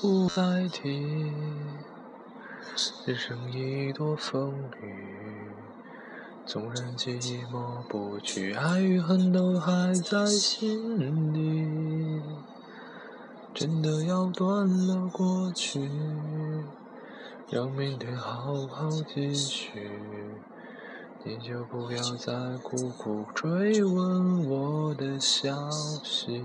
不再提。人生一朵风雨，纵然记忆抹不去，爱与恨都还在心里。真的要断了过去，让明天好好继续。你就不要再苦苦追问我的消息。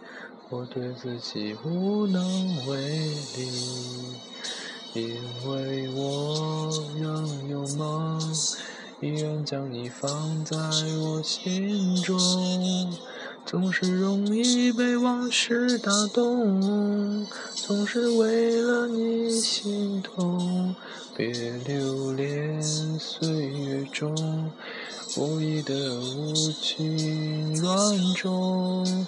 我对自己无能为力，因为我仍有梦，依然将你放在我心中。总是容易被往事打动，总是为了你心痛。别留恋岁月中无意的无情乱中。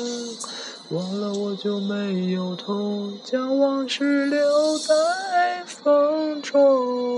就没有痛，将往事留在风中。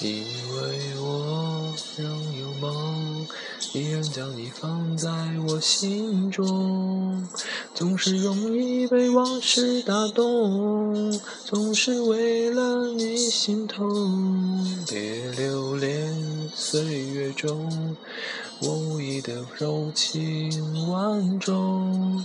因为我仍有梦，依然将你放在我心中。总是容易被往事打动，总是为了你心痛。别留恋岁月中我无意的柔情万种。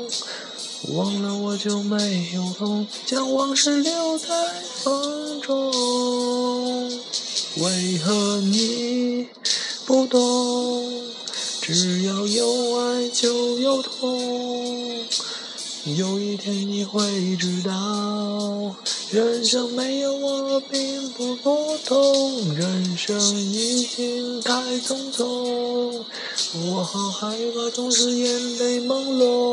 忘了我就没有痛，将往事留在风中。为何你不懂？只要有爱就有痛，有一天你会知道，人生没有我并不普通，人生已经太匆匆，我好害怕总是眼泪朦胧，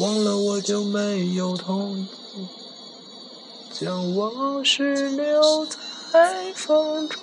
忘了我就没有痛，将往事留在。风中。